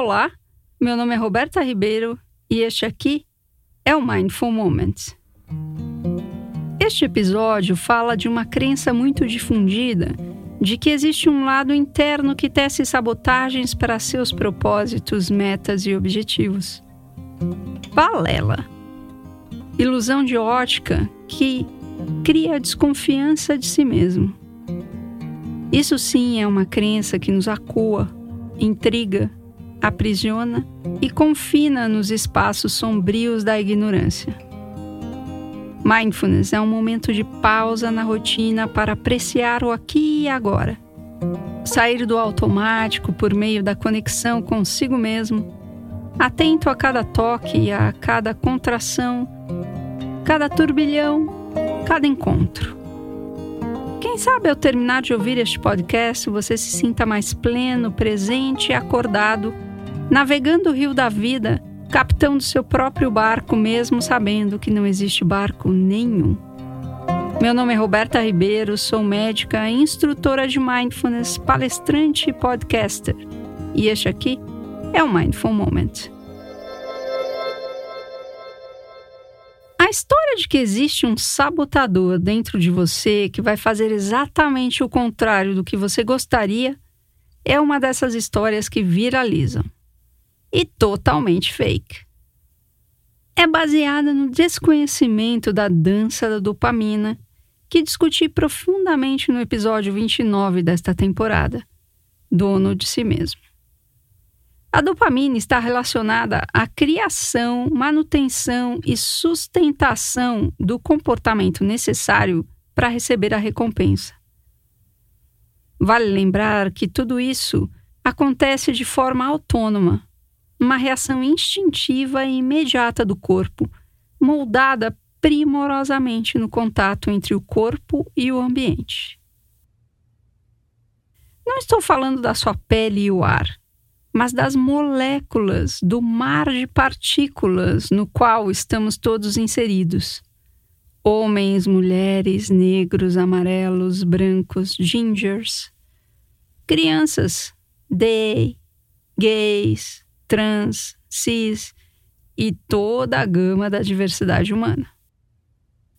Olá, meu nome é Roberta Ribeiro e este aqui é o Mindful Moment. Este episódio fala de uma crença muito difundida de que existe um lado interno que tece sabotagens para seus propósitos, metas e objetivos. Balela. Ilusão de ótica que cria desconfiança de si mesmo. Isso sim é uma crença que nos acua, intriga, aprisiona e confina nos espaços sombrios da ignorância. Mindfulness é um momento de pausa na rotina para apreciar o aqui e agora. Sair do automático por meio da conexão consigo mesmo, atento a cada toque, a cada contração, cada turbilhão, cada encontro. Quem sabe ao terminar de ouvir este podcast você se sinta mais pleno, presente e acordado, navegando o rio da vida, capitão do seu próprio barco, mesmo sabendo que não existe barco nenhum. Meu nome é Roberta Ribeiro, sou médica, instrutora de mindfulness, palestrante e podcaster. E este aqui é o Mindful Moment. A história de que existe um sabotador dentro de você que vai fazer exatamente o contrário do que você gostaria é uma dessas histórias que viralizam. E totalmente fake. É baseada no desconhecimento da dança da dopamina que discuti profundamente no episódio 29 desta temporada, Dono de Si Mesmo. A dopamina está relacionada à criação, manutenção e sustentação do comportamento necessário para receber a recompensa. Vale lembrar que tudo isso acontece de forma autônoma, uma reação instintiva e imediata do corpo, moldada primorosamente no contato entre o corpo e o ambiente. Não estou falando da sua pele e o ar mas das moléculas do mar de partículas no qual estamos todos inseridos. Homens, mulheres, negros, amarelos, brancos, gingers, crianças, day, gays, trans, cis e toda a gama da diversidade humana.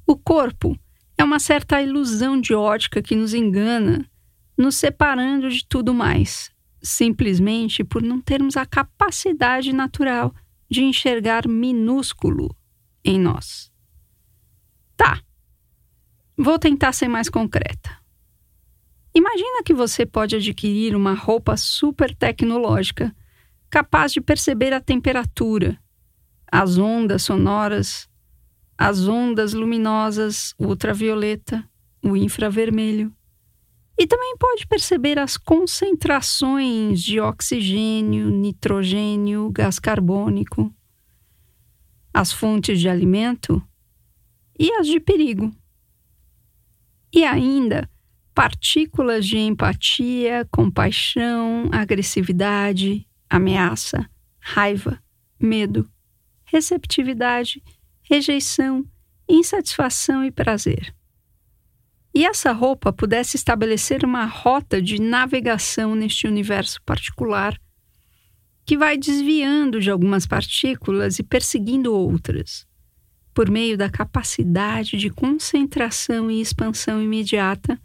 O corpo é uma certa ilusão de ótica que nos engana, nos separando de tudo mais, simplesmente por não termos a capacidade natural de enxergar minúsculo em nós. Tá, vou tentar ser mais concreta. Imagina que você pode adquirir uma roupa super tecnológica, capaz de perceber a temperatura, as ondas sonoras, as ondas luminosas ultravioleta, o infravermelho, e também pode perceber as concentrações de oxigênio, nitrogênio, gás carbônico, as fontes de alimento e as de perigo. E ainda partículas de empatia, compaixão, agressividade, ameaça, raiva, medo, receptividade, rejeição, insatisfação e prazer. E essa roupa pudesse estabelecer uma rota de navegação neste universo particular que vai desviando de algumas partículas e perseguindo outras, por meio da capacidade de concentração e expansão imediata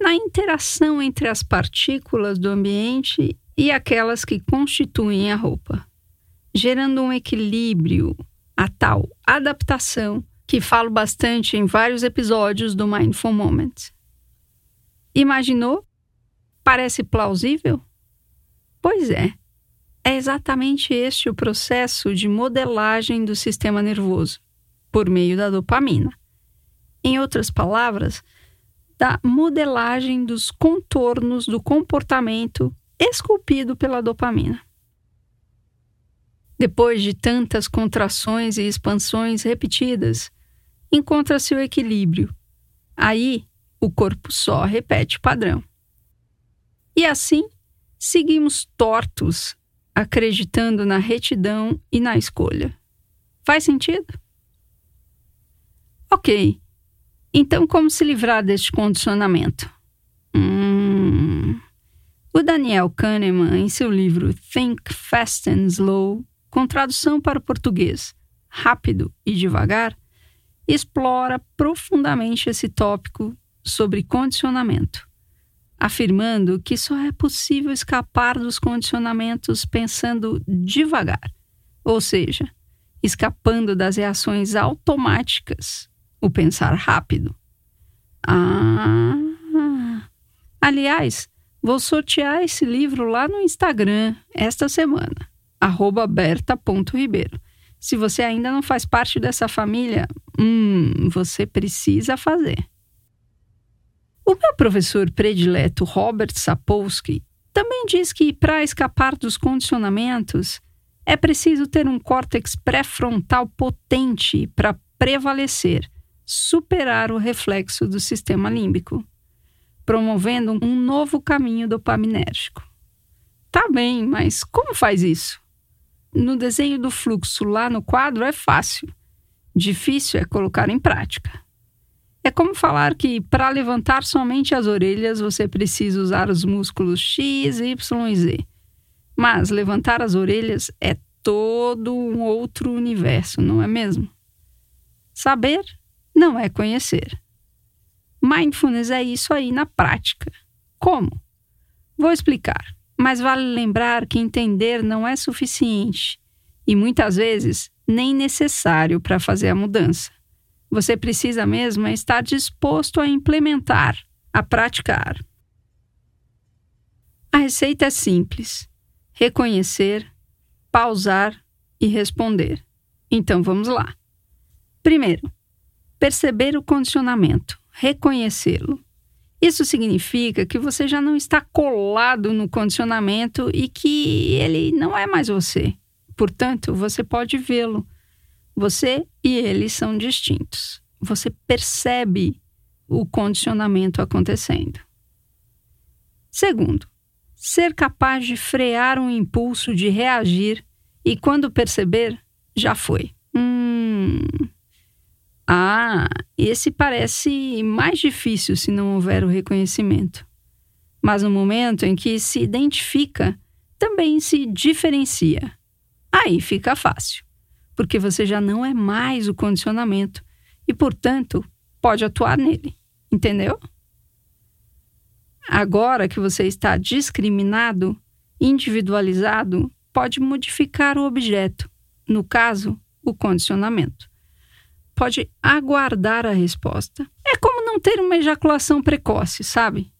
na interação entre as partículas do ambiente e aquelas que constituem a roupa, gerando um equilíbrio, a tal adaptação que falo bastante em vários episódios do Mindful Moment. Imaginou? Parece plausível? Pois é. É exatamente este o processo de modelagem do sistema nervoso, por meio da dopamina. Em outras palavras, da modelagem dos contornos do comportamento esculpido pela dopamina. Depois de tantas contrações e expansões repetidas, encontra-se o equilíbrio. Aí, o corpo só repete o padrão. E assim, seguimos tortos, acreditando na retidão e na escolha. Faz sentido? Ok. Então, como se livrar deste condicionamento? Hum, O Daniel Kahneman, em seu livro Think Fast and Slow, com tradução para o português Rápido e Devagar, explora profundamente esse tópico sobre condicionamento, afirmando que só é possível escapar dos condicionamentos pensando devagar, ou seja, escapando das reações automáticas, o pensar rápido. Ah! Aliás, vou sortear esse livro lá no Instagram esta semana, berta.ribeiro. Se você ainda não faz parte dessa família, hum, você precisa fazer. O meu professor predileto Robert Sapolsky também diz que para escapar dos condicionamentos é preciso ter um córtex pré-frontal potente para prevalecer, superar o reflexo do sistema límbico, promovendo um novo caminho dopaminérgico. Tá bem, mas como faz isso? No desenho do fluxo lá no quadro é fácil. Difícil é colocar em prática. É como falar que para levantar somente as orelhas você precisa usar os músculos X, Y e Z. Mas levantar as orelhas é todo um outro universo, não é mesmo? Saber não é conhecer. Mindfulness é isso aí na prática. Como? Vou explicar. Mas vale lembrar que entender não é suficiente e muitas vezes nem necessário para fazer a mudança. Você precisa mesmo é estar disposto a implementar, a praticar. A receita é simples: reconhecer, pausar e responder. Então vamos lá. Primeiro, perceber o condicionamento, reconhecê-lo. Isso significa que você já não está colado no condicionamento e que ele não é mais você. Portanto, você pode vê-lo. Você e ele são distintos. Você percebe o condicionamento acontecendo. Segundo, ser capaz de frear um impulso de reagir e, quando perceber, já foi. Hum, ah, esse parece mais difícil se não houver o reconhecimento. Mas no momento em que se identifica, também se diferencia. Aí fica fácil, porque você já não é mais o condicionamento e, portanto, pode atuar nele. Entendeu? Agora que você está discriminado, individualizado, pode modificar o objeto, no caso, o condicionamento pode aguardar a resposta. É como não ter uma ejaculação precoce, sabe?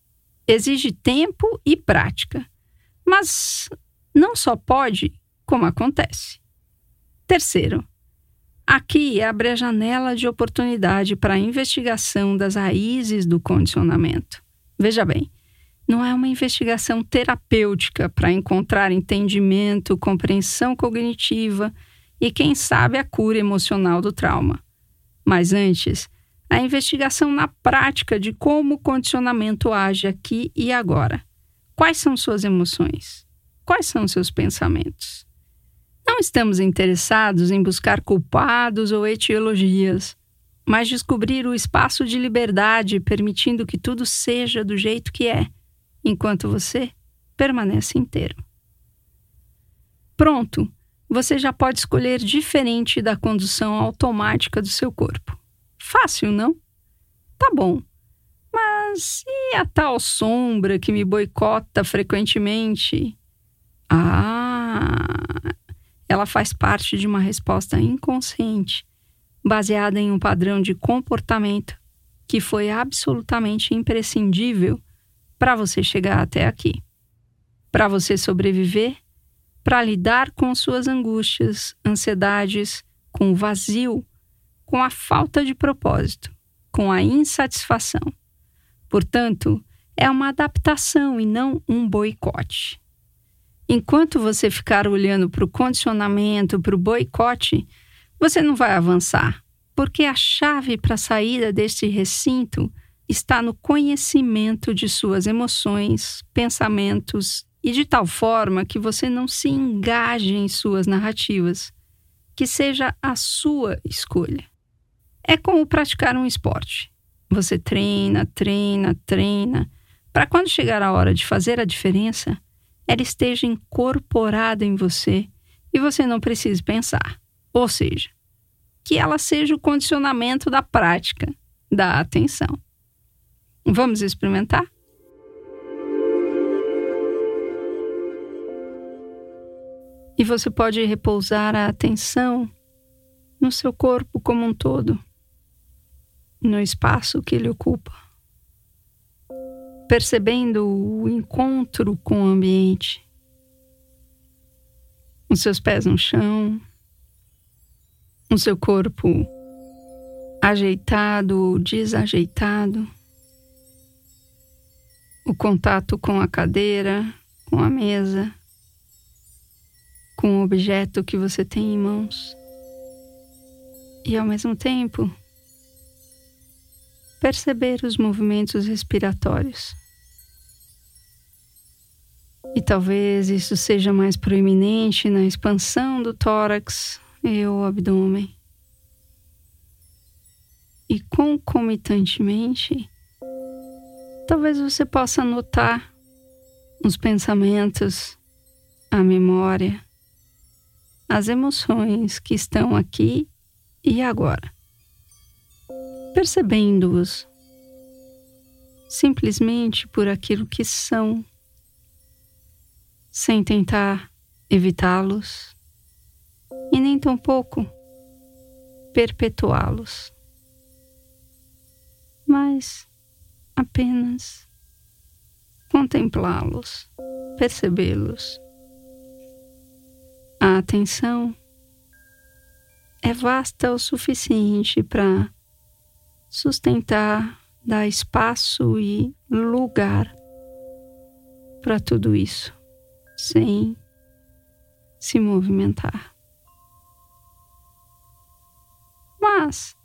Exige tempo e prática. Mas não só pode, como acontece. Terceiro, aqui abre a janela de oportunidade para a investigação das raízes do condicionamento. Veja bem, não é uma investigação terapêutica para encontrar entendimento, compreensão cognitiva e, quem sabe, a cura emocional do trauma. Mas antes, a investigação na prática de como o condicionamento age aqui e agora. Quais são suas emoções? Quais são seus pensamentos? Não estamos interessados em buscar culpados ou etiologias, mas descobrir o espaço de liberdade permitindo que tudo seja do jeito que é, enquanto você permanece inteiro. Pronto! Você já pode escolher diferente da condução automática do seu corpo. Fácil, não? Tá bom. Mas e a tal sombra que me boicota frequentemente? Ah, ela faz parte de uma resposta inconsciente, baseada em um padrão de comportamento que foi absolutamente imprescindível para você chegar até aqui. Para você sobreviver, para lidar com suas angústias, ansiedades, com o vazio, com a falta de propósito, com a insatisfação. Portanto, é uma adaptação e não um boicote. Enquanto você ficar olhando para o condicionamento, para o boicote, você não vai avançar, porque a chave para a saída deste recinto está no conhecimento de suas emoções, pensamentos e de tal forma que você não se engaje em suas narrativas, que seja a sua escolha. É como praticar um esporte. Você treina, treina, treina, para quando chegar a hora de fazer a diferença, ela esteja incorporada em você e você não precise pensar. Ou seja, que ela seja o condicionamento da prática, da atenção. Vamos experimentar? E você pode repousar a atenção no seu corpo como um todo, no espaço que ele ocupa, percebendo o encontro com o ambiente, os seus pés no chão, o seu corpo ajeitado ou desajeitado, o contato com a cadeira, com a mesa com o objeto que você tem em mãos e, ao mesmo tempo, perceber os movimentos respiratórios. E talvez isso seja mais proeminente na expansão do tórax e o abdômen. E concomitantemente, talvez você possa notar os pensamentos, a memória, as emoções que estão aqui e agora, percebendo-os simplesmente por aquilo que são, sem tentar evitá-los e nem tampouco perpetuá-los, mas apenas contemplá-los, percebê-los a atenção é vasta o suficiente para sustentar, dar espaço e lugar para tudo isso, sem se movimentar. Mas,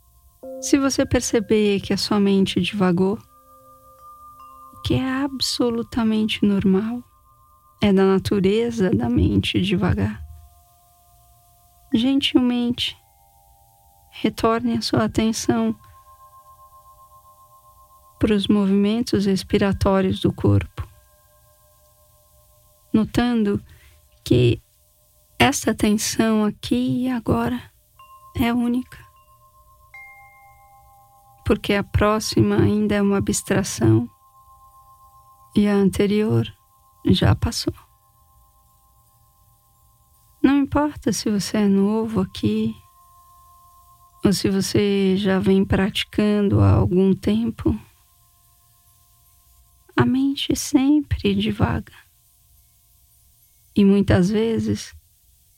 se você perceber que a sua mente divagou, que é absolutamente normal, é da natureza da mente devagar gentilmente retorne a sua atenção para os movimentos respiratórios do corpo, notando que esta atenção aqui e agora é única, porque a próxima ainda é uma abstração e a anterior já passou. Importa se você é novo aqui ou se você já vem praticando há algum tempo, a mente sempre divaga e muitas vezes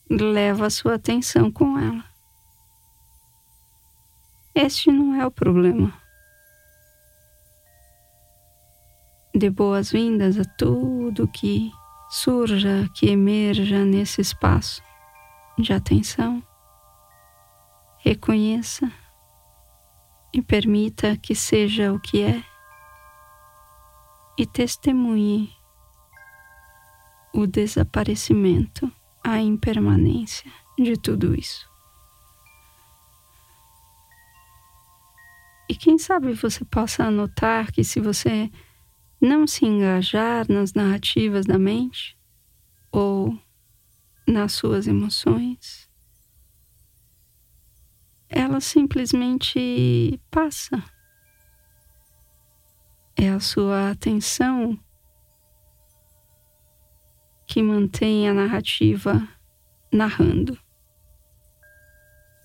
leva a sua atenção com ela. Este não é o problema. Dê boas-vindas a tudo que surja, que emerja nesse espaço de atenção. Reconheça e permita que seja o que é e testemunhe o desaparecimento, a impermanência de tudo isso. E quem sabe você possa anotar que se você não se engajar nas narrativas da mente ou nas suas emoções. Ela simplesmente passa. É a sua atenção que mantém a narrativa narrando,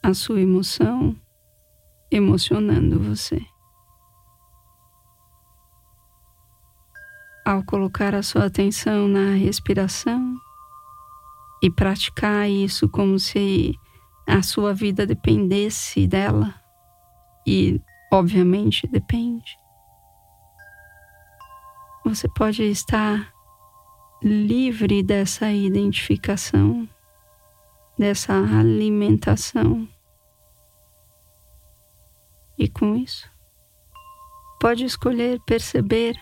a sua emoção emocionando você. ao colocar a sua atenção na respiração e praticar isso como se a sua vida dependesse dela, e obviamente depende, você pode estar livre dessa identificação, dessa alimentação. E com isso, pode escolher perceber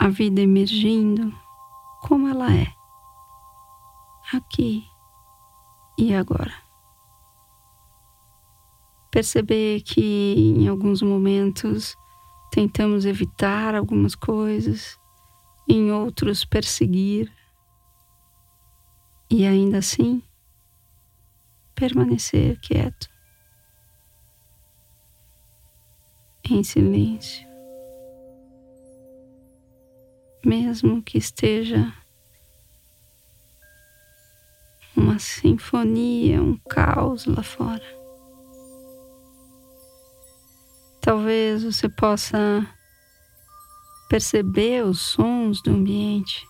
a vida emergindo como ela é, aqui. E agora. Perceber que em alguns momentos tentamos evitar algumas coisas, em outros perseguir, e ainda assim permanecer quieto, em silêncio, mesmo que esteja uma sinfonia, um caos lá fora. Talvez você possa perceber os sons do ambiente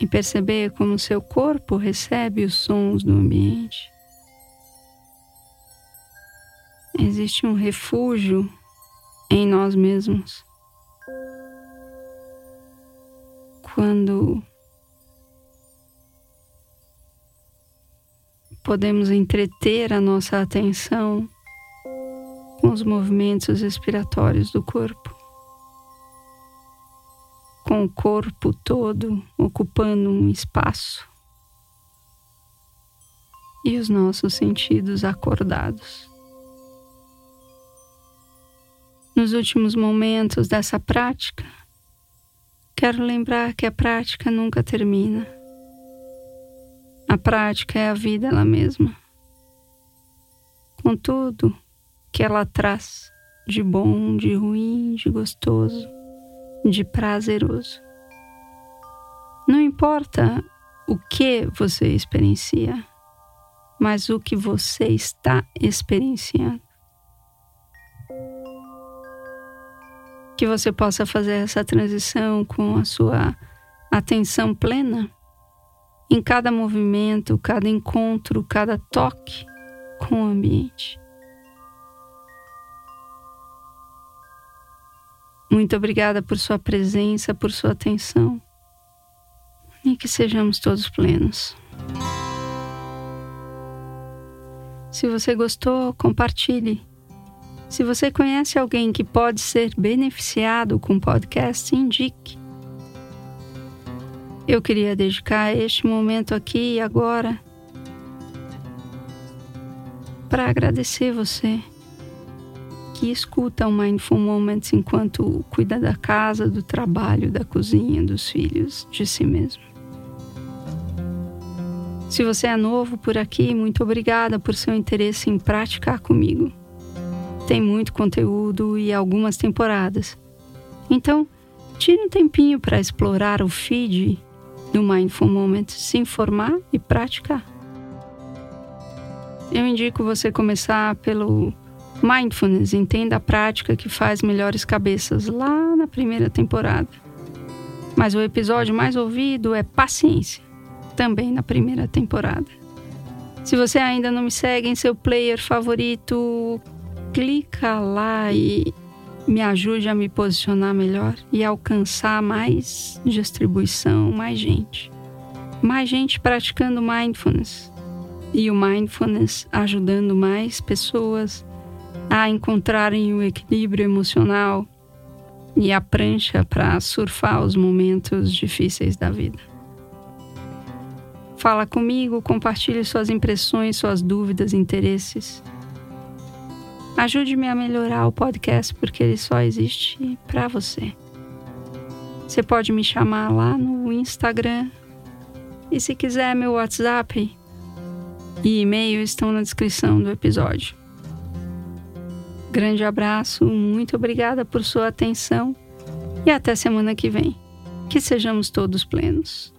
e perceber como seu corpo recebe os sons do ambiente. Existe um refúgio em nós mesmos. Quando podemos entreter a nossa atenção com os movimentos respiratórios do corpo, com o corpo todo ocupando um espaço e os nossos sentidos acordados. Nos últimos momentos dessa prática, quero lembrar que a prática nunca termina. A prática é a vida ela mesma. Contudo, que ela traz de bom, de ruim, de gostoso, de prazeroso. Não importa o que você experiencia, mas o que você está experienciando. Que você possa fazer essa transição com a sua atenção plena em cada movimento, cada encontro, cada toque com o ambiente. Muito obrigada por sua presença, por sua atenção e que sejamos todos plenos. Se você gostou, compartilhe. Se você conhece alguém que pode ser beneficiado com o podcast, indique. Eu queria dedicar este momento aqui e agora para agradecer você que escuta o Mindful Moments enquanto cuida da casa, do trabalho, da cozinha, dos filhos, de si mesmo. Se você é novo por aqui, muito obrigada por seu interesse em praticar comigo. Tem muito conteúdo e algumas temporadas. Então, tire um tempinho para explorar o feed do Mindful Moments, se informar e praticar. Eu indico você começar pelo Mindfulness, entenda a prática que faz melhores cabeças lá na primeira temporada. Mas o episódio mais ouvido é Paciência, também na primeira temporada. Se você ainda não me segue em seu player favorito, clica lá e me ajude a me posicionar melhor e alcançar mais distribuição, mais gente. Mais gente praticando mindfulness. E o mindfulness ajudando mais pessoas a encontrarem o equilíbrio emocional e a prancha para surfar os momentos difíceis da vida. Fala comigo, compartilhe suas impressões, suas dúvidas, interesses. Ajude-me a melhorar o podcast porque ele só existe para você. Você pode me chamar lá no Instagram e se quiser meu WhatsApp e e-mail estão na descrição do episódio. Grande abraço, muito obrigada por sua atenção e até semana que vem. Que sejamos todos plenos.